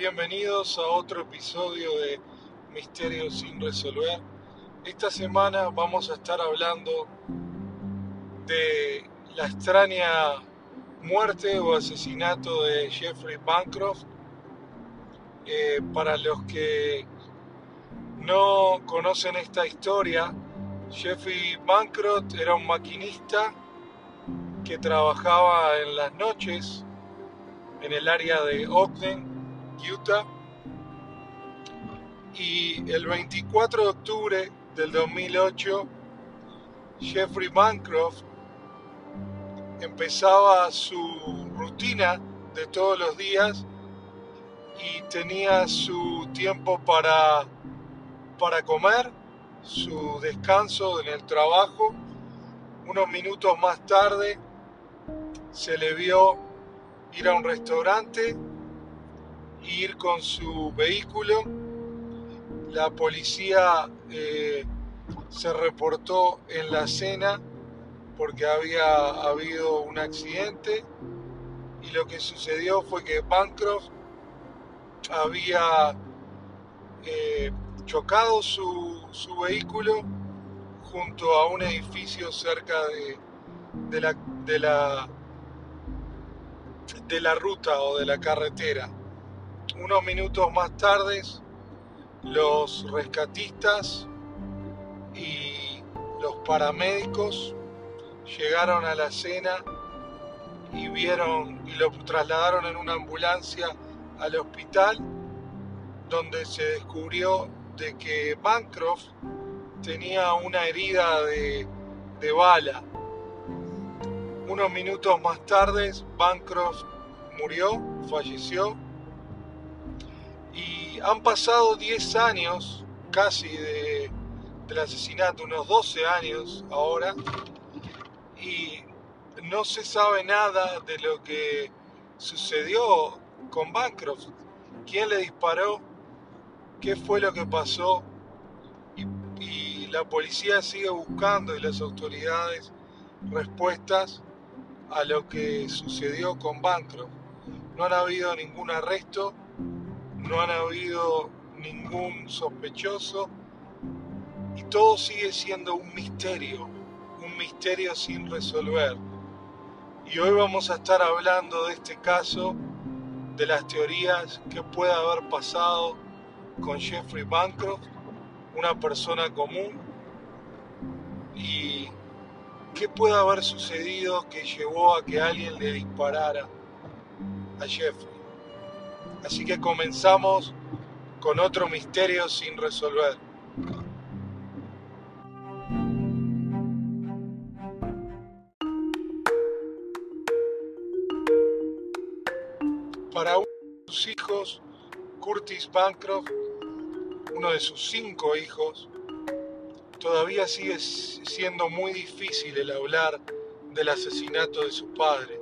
Bienvenidos a otro episodio de Misterios sin resolver. Esta semana vamos a estar hablando de la extraña muerte o asesinato de Jeffrey Bancroft. Eh, para los que no conocen esta historia, Jeffrey Bancroft era un maquinista que trabajaba en las noches en el área de Ogden, Utah. Y el 24 de octubre del 2008, Jeffrey Bancroft empezaba su rutina de todos los días y tenía su tiempo para, para comer, su descanso en el trabajo. Unos minutos más tarde se le vio ir a un restaurante, ir con su vehículo. La policía eh, se reportó en la cena porque había habido un accidente y lo que sucedió fue que Bancroft había eh, chocado su, vehículo junto a un edificio cerca de, la, de, la, de la ruta o de la carretera. Unos minutos más tarde, los rescatistas y los paramédicos llegaron a la escena y vieron y lo trasladaron en una ambulancia al hospital donde se descubrió de que Bancroft tenía una herida de, de bala. Unos minutos más tarde Bancroft murió, falleció han pasado 10 años casi de, del asesinato, unos 12 años ahora, y no se sabe nada de lo que sucedió con Bancroft. ¿Quién le disparó? ¿Qué fue lo que pasó? Y, y la policía sigue buscando y las autoridades respuestas a lo que sucedió con Bancroft. No han habido ningún arresto, no han habido ningún sospechoso y todo sigue siendo un misterio misterio sin resolver. Y hoy vamos a estar hablando de este caso, de las teorías que puede haber pasado con Jeffrey Bancroft, una persona común, y qué puede haber sucedido que llevó a que alguien le disparara a Jeffrey. Así que comenzamos con otro misterio sin resolver. Para uno de sus hijos, Curtis Bancroft, uno de sus cinco hijos, todavía sigue siendo muy difícil el hablar del asesinato de su padre.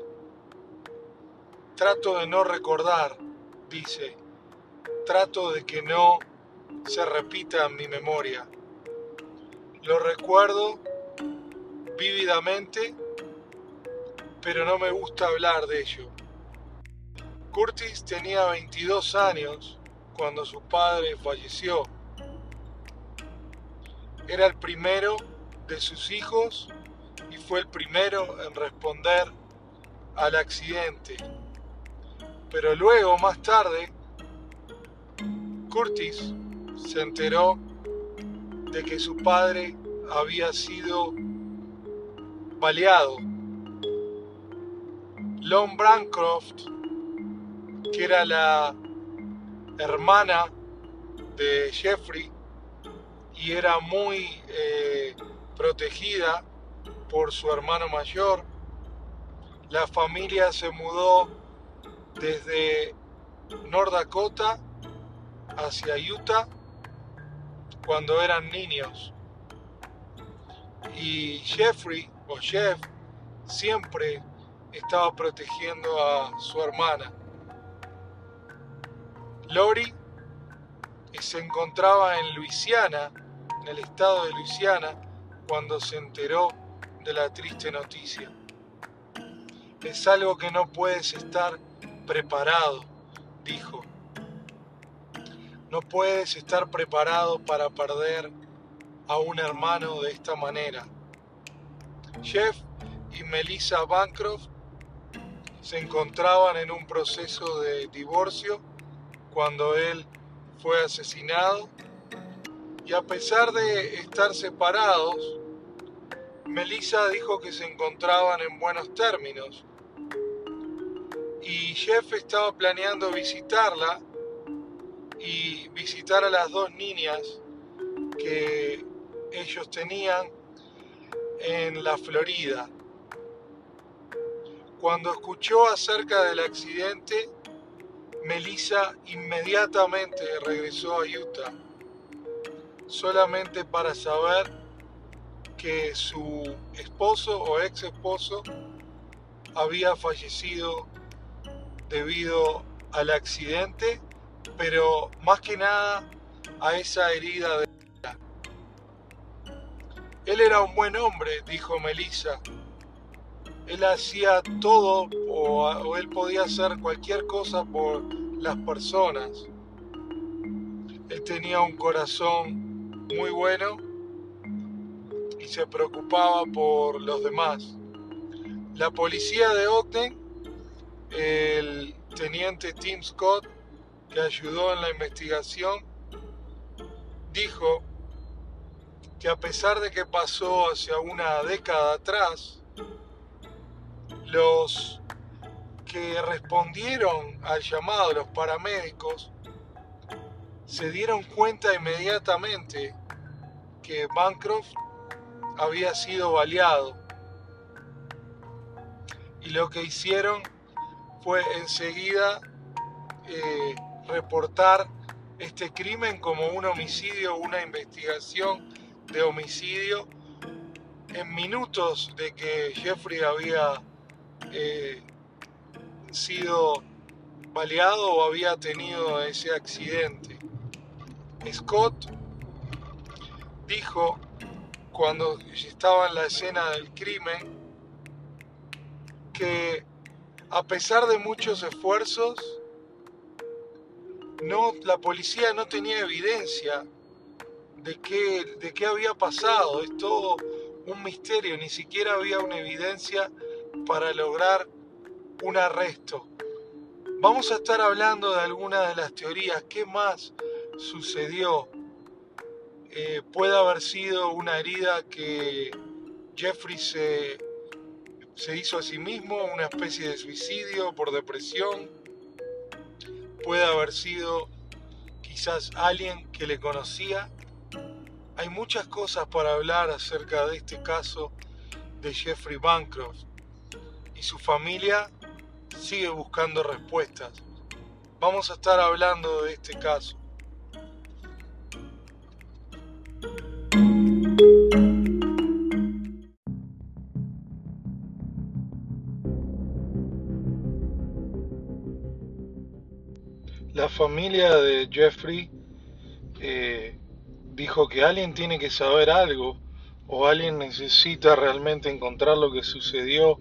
Trato de no recordar, dice, trato de que no se repita en mi memoria. Lo recuerdo vívidamente, pero no me gusta hablar de ello. Curtis tenía 22 años cuando su padre falleció. Era el primero de sus hijos y fue el primero en responder al accidente. Pero luego, más tarde, Curtis se enteró de que su padre había sido baleado. Lon Bancroft que era la hermana de Jeffrey y era muy eh, protegida por su hermano mayor. La familia se mudó desde North Dakota hacia Utah cuando eran niños. Y Jeffrey o Jeff siempre estaba protegiendo a su hermana. Lori se encontraba en Luisiana, en el estado de Luisiana, cuando se enteró de la triste noticia. Es algo que no puedes estar preparado, dijo. No puedes estar preparado para perder a un hermano de esta manera. Jeff y Melissa Bancroft se encontraban en un proceso de divorcio cuando él fue asesinado y a pesar de estar separados, Melissa dijo que se encontraban en buenos términos y Jeff estaba planeando visitarla y visitar a las dos niñas que ellos tenían en la Florida. Cuando escuchó acerca del accidente, Melissa inmediatamente regresó a Utah, solamente para saber que su esposo o ex esposo había fallecido debido al accidente, pero más que nada a esa herida de... Él era un buen hombre, dijo Melissa. Él hacía todo o, él podía hacer cualquier cosa por las personas. Él tenía un corazón muy bueno y se preocupaba por los demás. La policía de Ogden, el teniente Tim Scott, que ayudó en la investigación, dijo que a pesar de que pasó hacia una década atrás, los que respondieron al llamado, los paramédicos, se dieron cuenta inmediatamente que Bancroft había sido baleado. Y lo que hicieron fue enseguida eh, reportar este crimen como un homicidio, una investigación de homicidio en minutos de que Jeffrey había eh, sido baleado o había tenido ese accidente. Scott dijo cuando estaba en la escena del crimen que a pesar de muchos esfuerzos, no, la policía no tenía evidencia de qué, de qué había pasado. Es todo un misterio, ni siquiera había una evidencia para lograr un arresto. Vamos a estar hablando de algunas de las teorías. ¿Qué más sucedió? Eh, puede haber sido una herida que Jeffrey se, se hizo a sí mismo, una especie de suicidio por depresión. Puede haber sido quizás alguien que le conocía. Hay muchas cosas para hablar acerca de este caso de Jeffrey Bancroft y su familia sigue buscando respuestas. Vamos a estar hablando de este caso. Familia de Jeffrey eh, dijo que alguien tiene que saber algo o alguien necesita realmente encontrar lo que sucedió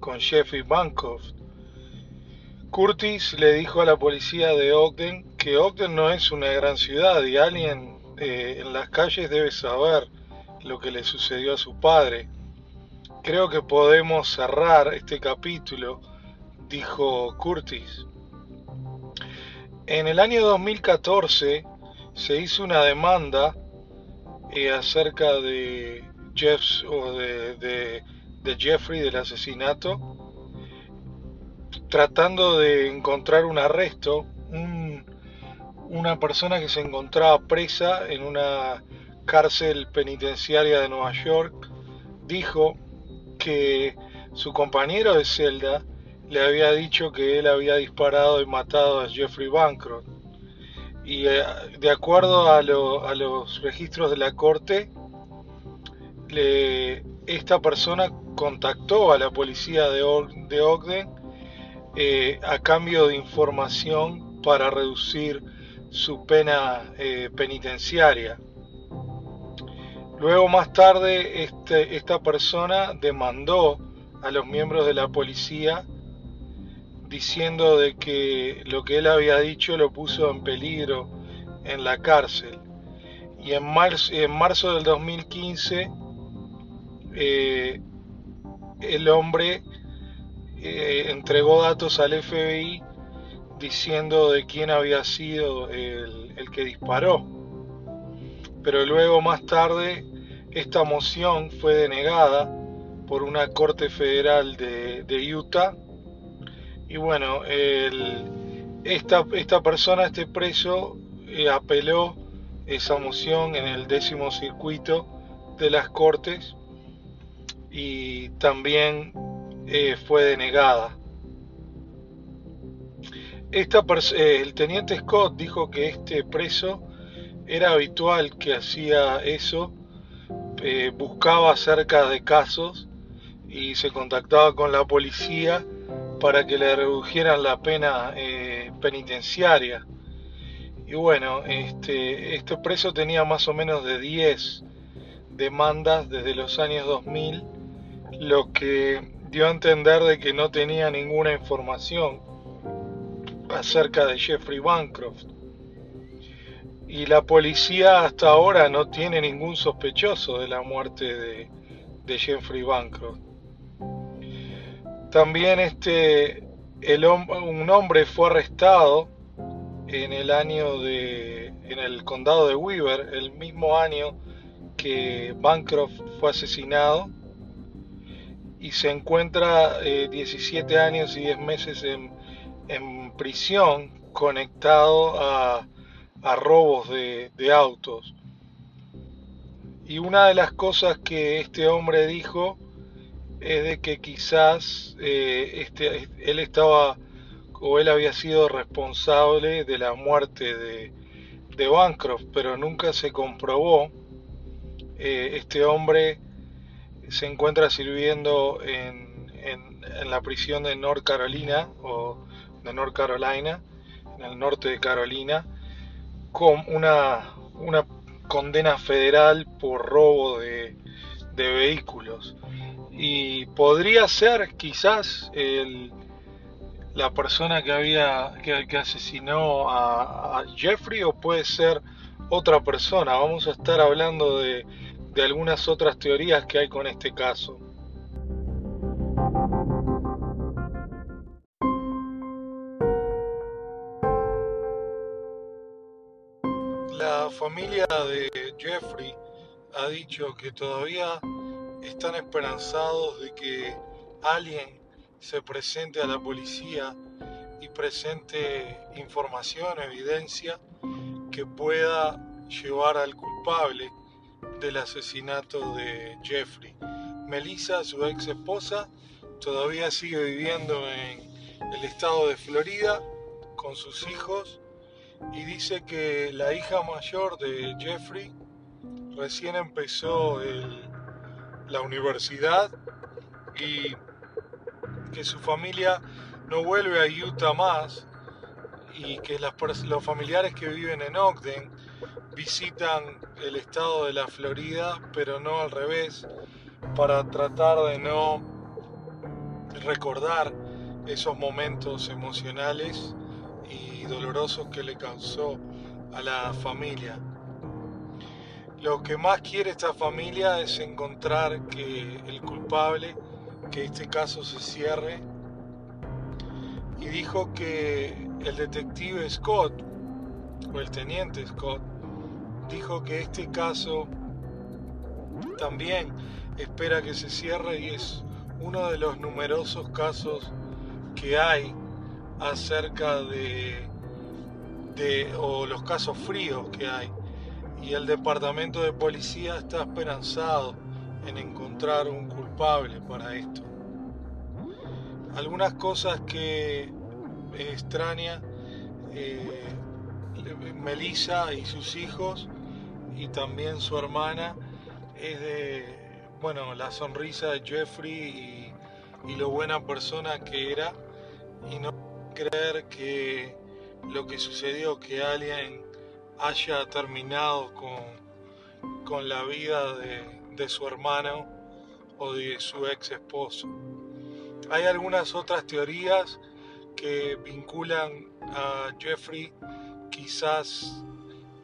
con Jeffrey Bancroft Curtis le dijo a la policía de Ogden que Ogden no es una gran ciudad y alguien eh, en las calles debe saber lo que le sucedió a su padre. Creo que podemos cerrar este capítulo, dijo Curtis. En el año 2014 se hizo una demanda eh, acerca de, Jeff, o de Jeffrey, del asesinato, tratando de encontrar un arresto, una persona que se encontraba presa en una cárcel penitenciaria de Nueva York, dijo que su compañero de celda le había dicho que él había disparado y matado a Jeffrey Bancroft. Y eh, de acuerdo a, los registros de la corte, esta persona contactó a la policía de, de Ogden eh, a cambio de información para reducir su pena eh, penitenciaria. Luego más tarde este, esta persona demandó a los miembros de la policía diciendo de que lo que él había dicho lo puso en peligro en la cárcel. Y en marzo, en marzo del 2015 eh, el hombre eh, entregó datos al FBI diciendo de quién había sido el, el, que disparó. Pero luego más tarde esta moción fue denegada por una corte federal de, de Utah. Y bueno, esta, esta persona, este preso, eh, apeló esa moción en el décimo circuito de las cortes y también eh, fue denegada. Esta eh, el teniente Scott dijo que este preso era habitual que hacía eso, buscaba acerca de casos y se contactaba con la policía para que le redujeran la pena penitenciaria. Y bueno, este, este preso tenía más o menos de 10 demandas desde los años 2000 lo que dio a entender de que no tenía ninguna información acerca de Jeffrey Bancroft. Y la policía hasta ahora no tiene ningún sospechoso de la muerte de Jeffrey Bancroft. También este, el, un hombre fue arrestado en el año de, en el condado de Weaver, el mismo año que Bancroft fue asesinado y se encuentra 17 eh, años y 10 meses en, prisión conectado a, robos de, autos. Y una de las cosas que este hombre dijo es de que quizás eh, este, él estaba o él había sido responsable de la muerte de, de Bancroft, pero nunca se comprobó. Eh, este hombre se encuentra sirviendo en, la prisión de North Carolina o de North Carolina, en el norte de Carolina, con una, una condena federal por robo de, vehículos. Y podría ser quizás el, la persona que había que, asesinó a, a, Jeffrey o puede ser otra persona. Vamos a estar hablando de, de algunas otras teorías que hay con este caso. La familia de Jeffrey ha dicho que todavía están esperanzados de que alguien se presente a la policía y presente información, evidencia que pueda llevar al culpable del asesinato de Jeffrey. Melissa, su ex esposa, todavía sigue viviendo en el estado de Florida con sus hijos y dice que la hija mayor de Jeffrey recién empezó la universidad y que su familia no vuelve a Utah más y que los familiares que viven en Ogden visitan el estado de la Florida, pero no al revés, para tratar de no recordar esos momentos emocionales y dolorosos que le causó a la familia. Lo que más quiere esta familia es encontrar que el culpable, que este caso se cierre, y dijo que el detective Scott, o el teniente Scott, dijo que este caso también espera que se cierre y es uno de los numerosos casos que hay acerca de, o los casos fríos que hay y el departamento de policía está esperanzado en encontrar un culpable para esto. Algunas cosas que extraña eh, Melissa y sus hijos y también su hermana es de, bueno, la sonrisa de Jeffrey y, lo buena persona que era y no creer que lo que sucedió, que alguien haya terminado con, con la vida de, de su hermano o de su ex esposo. Hay algunas otras teorías que vinculan a Jeffrey quizás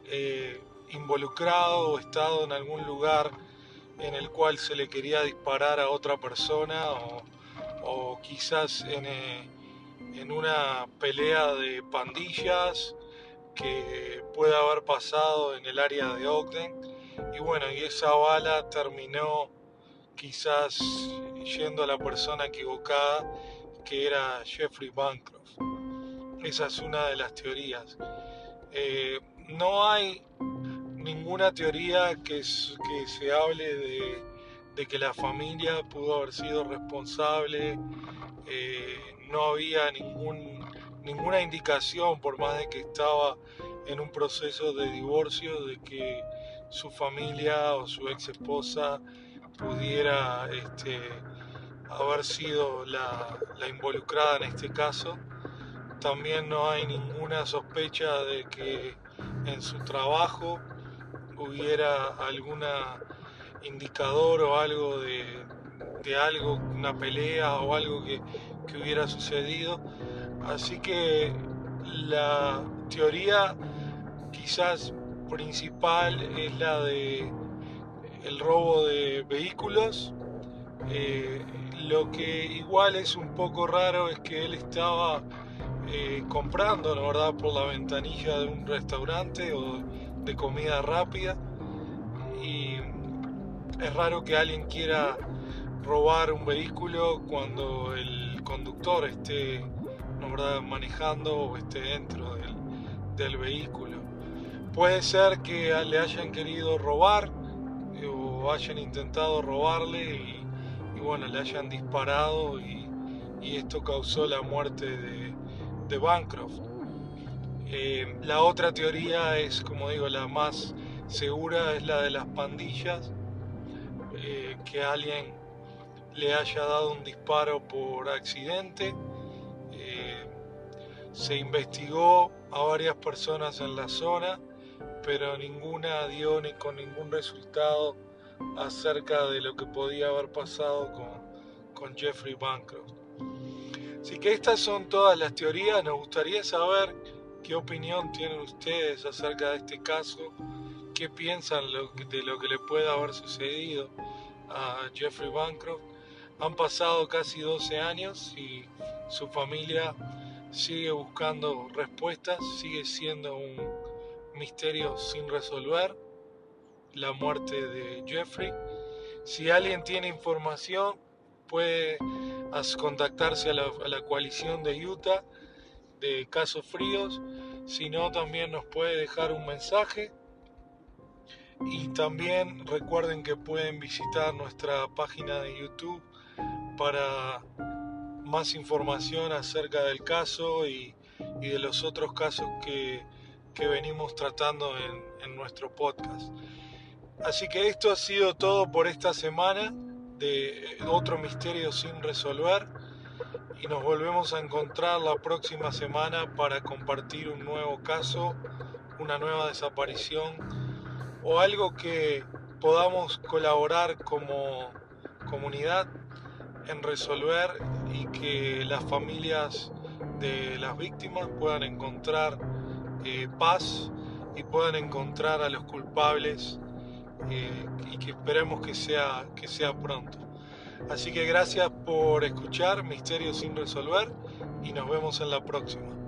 eh, involucrado o estado en algún lugar en el cual se le quería disparar a otra persona o, quizás en, eh, en, una pelea de pandillas que puede haber pasado en el área de Ogden. Y bueno y esa bala terminó quizás yendo a la persona equivocada que era Jeffrey Bancroft. Esa es una de las teorías. Eh, no hay ninguna teoría que, que se hable de, que la familia pudo haber sido responsable, eh, no había ningún, ninguna indicación, por más de que estaba en un proceso de divorcio, de que su familia o su ex esposa pudiera este, haber sido la, involucrada en este caso. También no hay ninguna sospecha de que en su trabajo hubiera alguna indicador o algo de, algo, una pelea o algo que, hubiera sucedido. Así que la teoría quizás principal es la de el robo de vehículos. Eh, lo que igual es un poco raro es que él estaba eh, comprando, la verdad, por la ventanilla de un restaurante o de comida rápida. Y es raro que alguien quiera robar un vehículo cuando el conductor esté ¿no, manejando o esté dentro del, vehículo. Puede ser que le hayan querido robar eh, o hayan intentado robarle y, bueno, le hayan disparado y, y esto causó la muerte de, de Bancroft. Eh, la otra teoría es, como digo, la más segura, es la de las pandillas, eh, que alguien le haya dado un disparo por accidente. Se investigó a varias personas en la zona, pero ninguna dio ni con ningún resultado acerca de lo que podía haber pasado con, con Jeffrey Bancroft. Así que estas son todas las teorías. Nos gustaría saber qué opinión tienen ustedes acerca de este caso, qué piensan de lo que le puede haber sucedido a Jeffrey Bancroft. Han pasado casi 12 años y su familia sigue buscando respuestas, sigue siendo un misterio sin resolver, la muerte de Jeffrey. Si alguien tiene información, puede contactarse a la, coalición de Utah de casos fríos, si no también nos puede dejar un mensaje y también recuerden que pueden visitar nuestra página de YouTube para más información acerca del caso y, de los otros casos que, venimos tratando en, en nuestro podcast. Así que esto ha sido todo por esta semana de otro misterio sin resolver y nos volvemos a encontrar la próxima semana para compartir un nuevo caso, una nueva desaparición o algo que podamos colaborar como comunidad en resolver y que las familias de las víctimas puedan encontrar eh, paz y puedan encontrar a los culpables eh, y que esperemos que sea, que sea pronto. Así que gracias por escuchar Misterios sin resolver y nos vemos en la próxima.